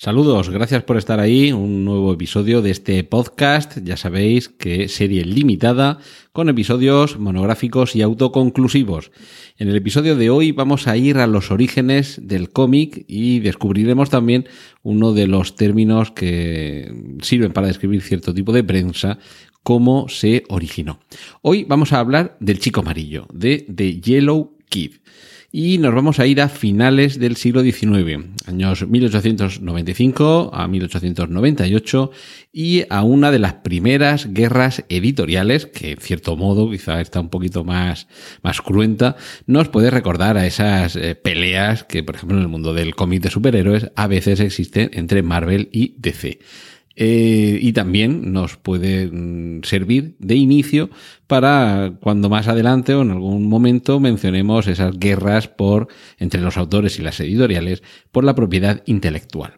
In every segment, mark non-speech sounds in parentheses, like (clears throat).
Saludos, gracias por estar ahí. Un nuevo episodio de este podcast. Ya sabéis que serie limitada con episodios monográficos y autoconclusivos. En el episodio de hoy vamos a ir a los orígenes del cómic y descubriremos también uno de los términos que sirven para describir cierto tipo de prensa, cómo se originó. Hoy vamos a hablar del chico amarillo, de The Yellow Kid y nos vamos a ir a finales del siglo XIX, años 1895 a 1898, y a una de las primeras guerras editoriales, que en cierto modo quizá está un poquito más, más cruenta, nos puede recordar a esas eh, peleas que, por ejemplo, en el mundo del cómic de superhéroes a veces existen entre Marvel y DC. Eh, y también nos puede mm, servir de inicio para cuando más adelante o en algún momento mencionemos esas guerras por entre los autores y las editoriales por la propiedad intelectual.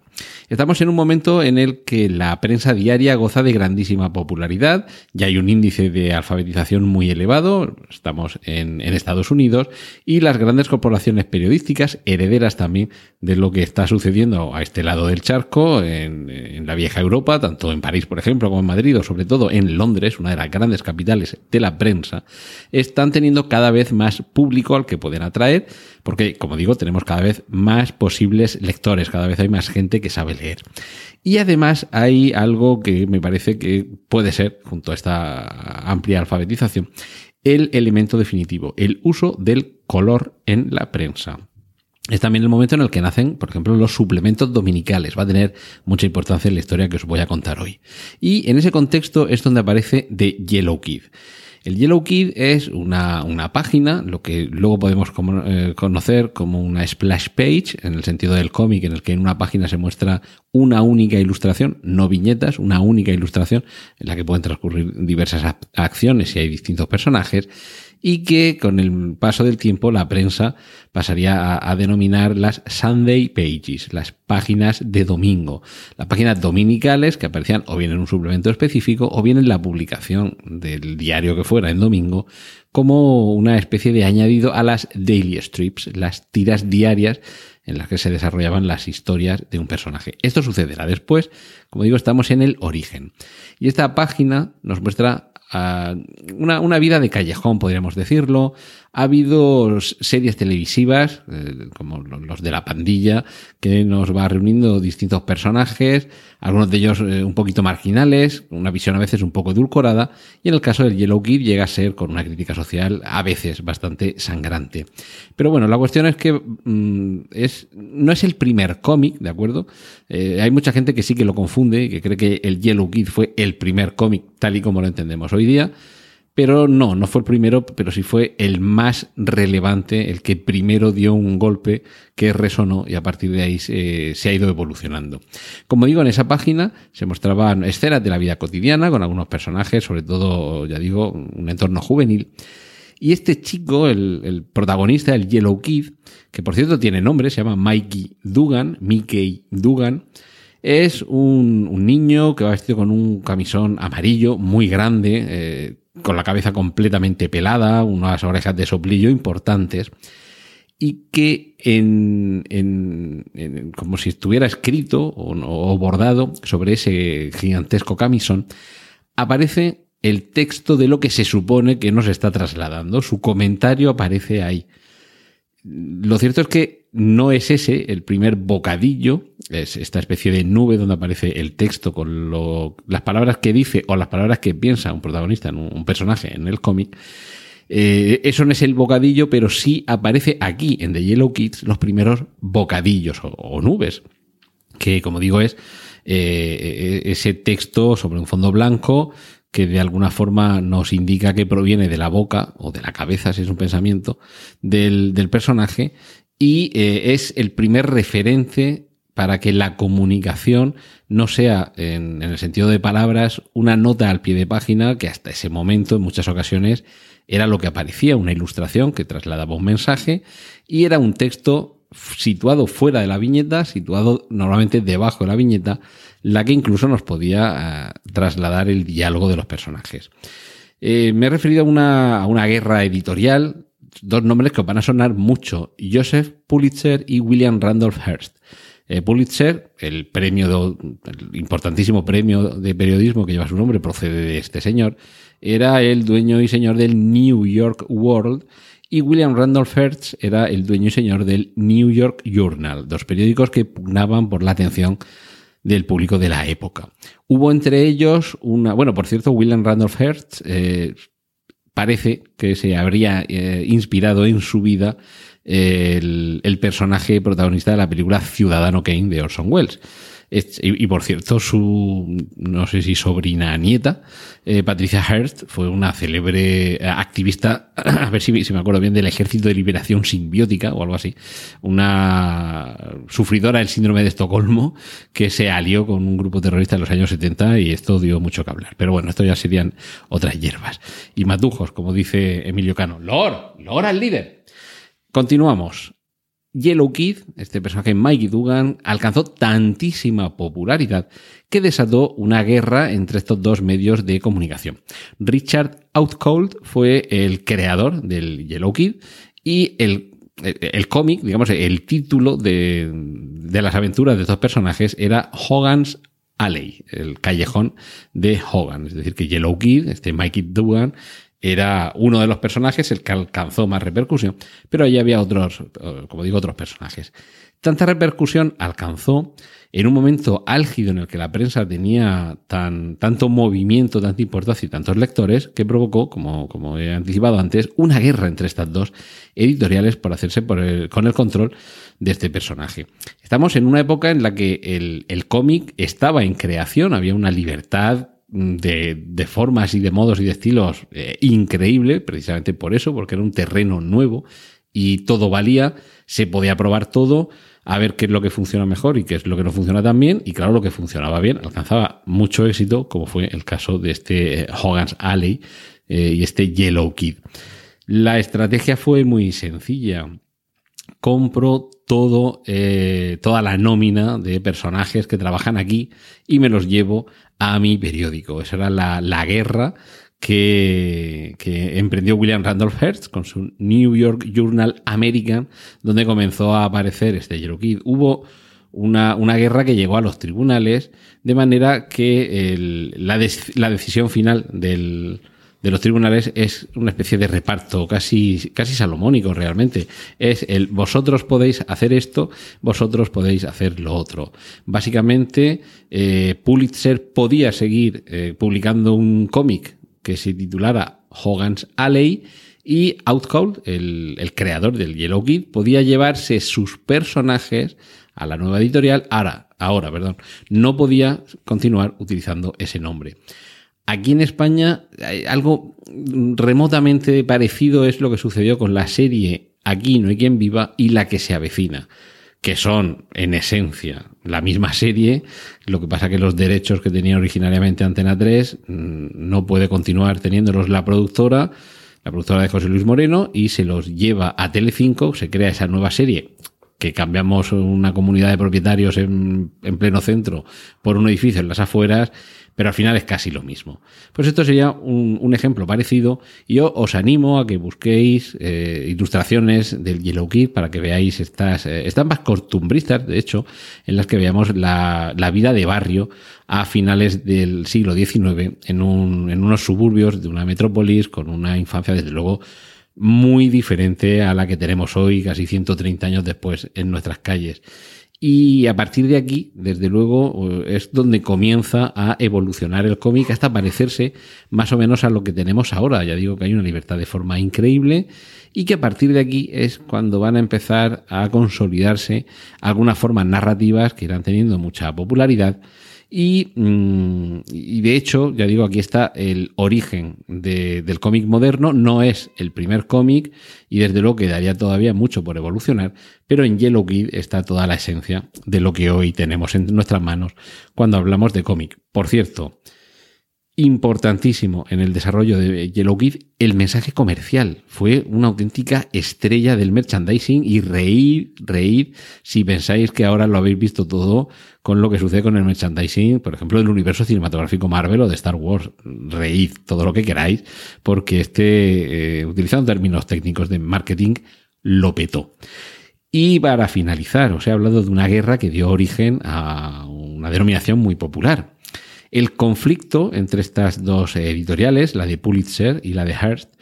Estamos en un momento en el que la prensa diaria goza de grandísima popularidad, ya hay un índice de alfabetización muy elevado, estamos en, Estados Unidos, y las grandes corporaciones periodísticas, herederas también de lo que está sucediendo a este lado del charco, en, en la vieja Europa, tanto en París, por ejemplo, como en Madrid, o sobre todo en Londres, una de las grandes capitales de la prensa, están teniendo cada vez más público al que pueden atraer, porque, como digo, tenemos cada vez más posibles lectores, cada vez hay más gente que sabe leer. Y además hay algo que me parece que puede ser, junto a esta amplia alfabetización, el elemento definitivo, el uso del color en la prensa. Es también el momento en el que nacen, por ejemplo, los suplementos dominicales. Va a tener mucha importancia en la historia que os voy a contar hoy. Y en ese contexto es donde aparece The Yellow Kid. El Yellow Kid es una, una página, lo que luego podemos eh, conocer como una splash page, en el sentido del cómic, en el que en una página se muestra una única ilustración, no viñetas, una única ilustración en la que pueden transcurrir diversas acciones y hay distintos personajes y que con el paso del tiempo la prensa pasaría a, denominar las Sunday Pages, las páginas de domingo, las páginas dominicales que aparecían o bien en un suplemento específico o bien en la publicación del diario que fuera en domingo como una especie de añadido a las daily strips, las tiras diarias en las que se desarrollaban las historias de un personaje. Esto sucederá después, como digo, estamos en el origen. Y esta página nos muestra una, una, vida de callejón, podríamos decirlo, ha habido series televisivas, eh, como los de la pandilla, que nos va reuniendo distintos personajes, algunos de ellos eh, un poquito marginales, una visión a veces un poco edulcorada, y en el caso del Yellow Kid llega a ser con una crítica social a veces bastante sangrante. Pero bueno, la cuestión es que mm, es, no es el primer cómic, ¿de acuerdo? Eh, hay mucha gente que sí que lo confunde y que cree que el Yellow Kid fue el primer cómic tal y como lo entendemos hoy día. Pero no, no fue el primero, pero sí fue el más relevante, el que primero dio un golpe que resonó y a partir de ahí se, ha ido evolucionando. Como digo, en esa página se mostraban escenas de la vida cotidiana con algunos personajes, sobre todo, ya digo, un entorno juvenil. Y este chico, el, protagonista, el Yellow Kid, que por cierto tiene nombre, se llama Mikey Dugan, Mickey Dugan, es un, niño que va vestido con un camisón amarillo muy grande, eh, con la cabeza completamente pelada, unas orejas de soplillo importantes, y que en, en, como si estuviera escrito o, bordado sobre ese gigantesco camisón, aparece el texto de lo que se supone que nos está trasladando. Su comentario aparece ahí. Lo cierto es que no es ese el primer bocadillo, es esta especie de nube donde aparece el texto con las palabras que dice o las palabras que piensa un protagonista, un personaje en el cómic. Eh, eso no es el bocadillo, pero sí aparece aquí en The Yellow Kids los primeros bocadillos o, nubes, que como digo es eh, ese texto sobre un fondo blanco que de alguna forma nos indica que proviene de la boca o de la cabeza, si es un pensamiento, del personaje y eh, es el primer referente para que la comunicación no sea, en, el sentido de palabras, una nota al pie de página que hasta ese momento, en muchas ocasiones, era lo que aparecía, una ilustración que trasladaba un mensaje y era un texto situado fuera de la viñeta, situado normalmente debajo de la viñeta, la que incluso nos podía eh, trasladar el diálogo de los personajes. Eh, me he referido a una, a una guerra editorial, dos nombres que os van a sonar mucho, Joseph Pulitzer y William Randolph Hearst. Eh, Pulitzer, el premio, el importantísimo premio de periodismo que lleva su nombre, procede de este señor, era el dueño y señor del New York World y William Randolph Hearst era el dueño y señor del New York Journal, dos periódicos que pugnaban por la atención del público de la época. Hubo entre ellos una, bueno, por cierto, William Randolph Hearst eh, parece que se habría eh, inspirado en su vida el, el, personaje protagonista de la película Ciudadano Kane de Orson Welles. Y, por cierto, su, no sé si sobrina nieta, eh, Patricia Hearst, fue una célebre eh, activista, (clears throat) a ver si, si, me acuerdo bien, del Ejército de Liberación Simbiótica o algo así. Una sufridora del síndrome de Estocolmo que se alió con un grupo terrorista en los años 70 y esto dio mucho que hablar. Pero bueno, esto ya serían otras hierbas. Y matujos, como dice Emilio Cano. Lord, Lord al líder. Continuamos. Yellow Kid, este personaje Mikey Dugan, alcanzó tantísima popularidad que desató una guerra entre estos dos medios de comunicación. Richard Outcold fue el creador del Yellow Kid y el, el, cómic, digamos, el título de, de las aventuras de estos personajes era Hogan's Alley, el callejón de Hogan. Es decir, que Yellow Kid, este Mikey Dugan, era uno de los personajes el que alcanzó más repercusión, pero allí había otros, como digo, otros personajes. Tanta repercusión alcanzó en un momento álgido en el que la prensa tenía tan, tanto movimiento, tanta importancia y tantos lectores, que provocó, como, como he anticipado antes, una guerra entre estas dos editoriales por hacerse con el control de este personaje. Estamos en una época en la que el, el cómic estaba en creación, había una libertad de, formas y de modos y de estilos eh, increíble, precisamente por eso, porque era un terreno nuevo y todo valía, se podía probar todo, a ver qué es lo que funciona mejor y qué es lo que no funciona tan bien, y claro, lo que funcionaba bien alcanzaba mucho éxito, como fue el caso de este Hogan's Alley eh, y este Yellow Kid. La estrategia fue muy sencilla. Compro todo, eh, toda la nómina de personajes que trabajan aquí y me los llevo a mi periódico. Esa era la, la guerra que, que, emprendió William Randolph Hearst con su New York Journal American, donde comenzó a aparecer este Kid. Hubo una, una, guerra que llegó a los tribunales, de manera que el, la, la decisión final del, de los tribunales es una especie de reparto casi, casi salomónico realmente. Es el vosotros podéis hacer esto, vosotros podéis hacer lo otro. Básicamente, eh, Pulitzer podía seguir eh, publicando un cómic que se titulara Hogan's Alley y Outcall, el, el creador del Yellow Kid, podía llevarse sus personajes a la nueva editorial. Ahora, ahora, perdón, no podía continuar utilizando ese nombre. Aquí en España algo remotamente parecido es lo que sucedió con la serie Aquí no hay quien viva y la que se avecina, que son en esencia la misma serie, lo que pasa que los derechos que tenía originariamente Antena 3 mm, no puede continuar teniéndolos la productora, la productora de José Luis Moreno, y se los lleva a Telecinco, se crea esa nueva serie que cambiamos una comunidad de propietarios en, en pleno centro por un edificio en las afueras pero al final es casi lo mismo. Pues esto sería un, ejemplo parecido yo os animo a que busquéis eh, ilustraciones del Yellow Kid para que veáis estas, eh, estas más costumbristas, de hecho, en las que veamos la, la vida de barrio a finales del siglo XIX en, un, en unos suburbios de una metrópolis con una infancia, desde luego, muy diferente a la que tenemos hoy, casi 130 años después, en nuestras calles. Y a partir de aquí, desde luego, es donde comienza a evolucionar el cómic hasta parecerse más o menos a lo que tenemos ahora. Ya digo que hay una libertad de forma increíble y que a partir de aquí es cuando van a empezar a consolidarse algunas formas narrativas que irán teniendo mucha popularidad Y, mm, y, de hecho, ya digo, aquí está el origen del cómic moderno. No es el primer cómic y desde luego quedaría todavía mucho por evolucionar, pero en Yellow Kid está toda la esencia de lo que hoy tenemos en nuestras manos cuando hablamos de cómic. Por cierto, importantísimo en el desarrollo de Yellow Kid el mensaje comercial. Fue una auténtica estrella del merchandising y reír, reír si pensáis que ahora lo habéis visto todo con lo que sucede con el merchandising, por ejemplo, del universo cinematográfico Marvel o de Star Wars. Reíd todo lo que queráis porque este, eh, utilizando términos técnicos de marketing, lo petó. Y para finalizar, os he hablado de una guerra que dio origen a una denominación muy popular el conflicto entre estas dos editoriales, la de Pulitzer y la de Hearst,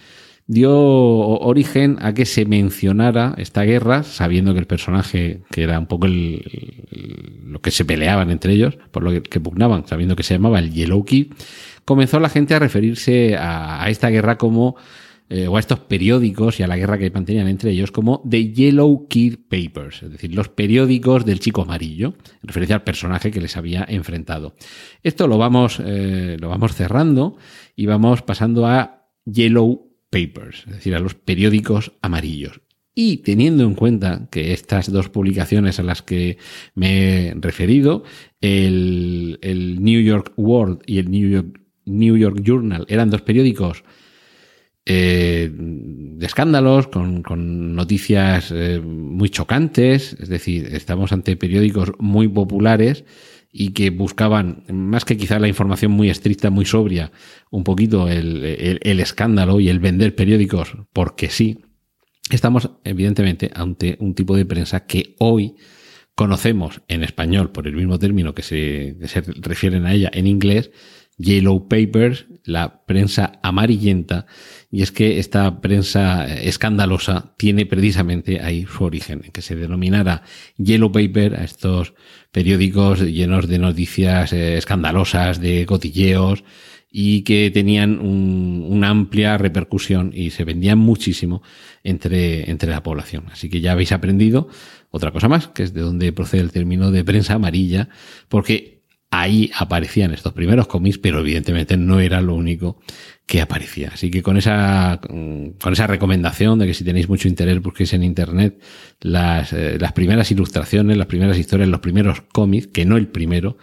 dio origen a que se mencionara esta guerra, sabiendo que el personaje, que era un poco lo que se peleaban entre ellos, por lo que, pugnaban, sabiendo que se llamaba el Yellow Key, comenzó la gente a referirse a esta guerra como eh, o a estos periódicos y a la guerra que mantenían entre ellos como The Yellow Kid Papers, es decir, los periódicos del chico amarillo, en referencia al personaje que les había enfrentado. Esto lo vamos, eh, lo vamos cerrando y vamos pasando a Yellow Papers, es decir, a los periódicos amarillos. Y teniendo en cuenta que estas dos publicaciones a las que me he referido, el, el New York World y el New York, New York Journal, eran dos periódicos eh, de escándalos, con, noticias eh, muy chocantes, es decir, estamos ante periódicos muy populares y que buscaban, más que quizá la información muy estricta, muy sobria, un poquito el, el escándalo y el vender periódicos porque sí. Estamos, evidentemente, ante un tipo de prensa que hoy conocemos en español por el mismo término que se, que se refieren a ella en inglés, Yellow Papers, la prensa amarillenta, y es que esta prensa escandalosa tiene precisamente ahí su origen, en que se denominara Yellow Paper a estos periódicos llenos de noticias eh, escandalosas, de cotilleos, y que tenían una amplia repercusión y se vendían muchísimo entre, entre la población. Así que ya habéis aprendido otra cosa más, que es de donde procede el término de prensa amarilla, porque ahí aparecían estos primeros cómics, pero evidentemente no era lo único que aparecía. Así que con esa, con esa recomendación de que si tenéis mucho interés busquéis en internet las, eh, las primeras ilustraciones, las primeras historias, los primeros cómics, que no el primero,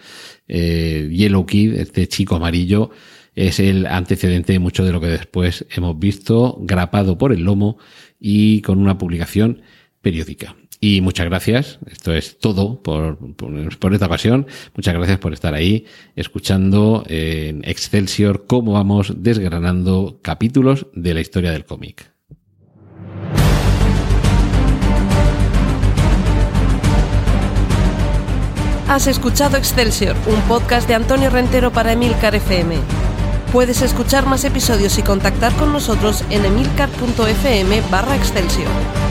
eh, Yellow Kid, este chico amarillo, es el antecedente de mucho de lo que después hemos visto, grapado por el lomo y con una publicación periódica. Y muchas gracias. Esto es todo por, por, esta ocasión. Muchas gracias por estar ahí escuchando en Excelsior cómo vamos desgranando capítulos de la historia del cómic. Has escuchado Excelsior, un podcast de Antonio Rentero para Emilcar FM. Puedes escuchar más episodios y contactar con nosotros en emilcar.fm barra Excelsior.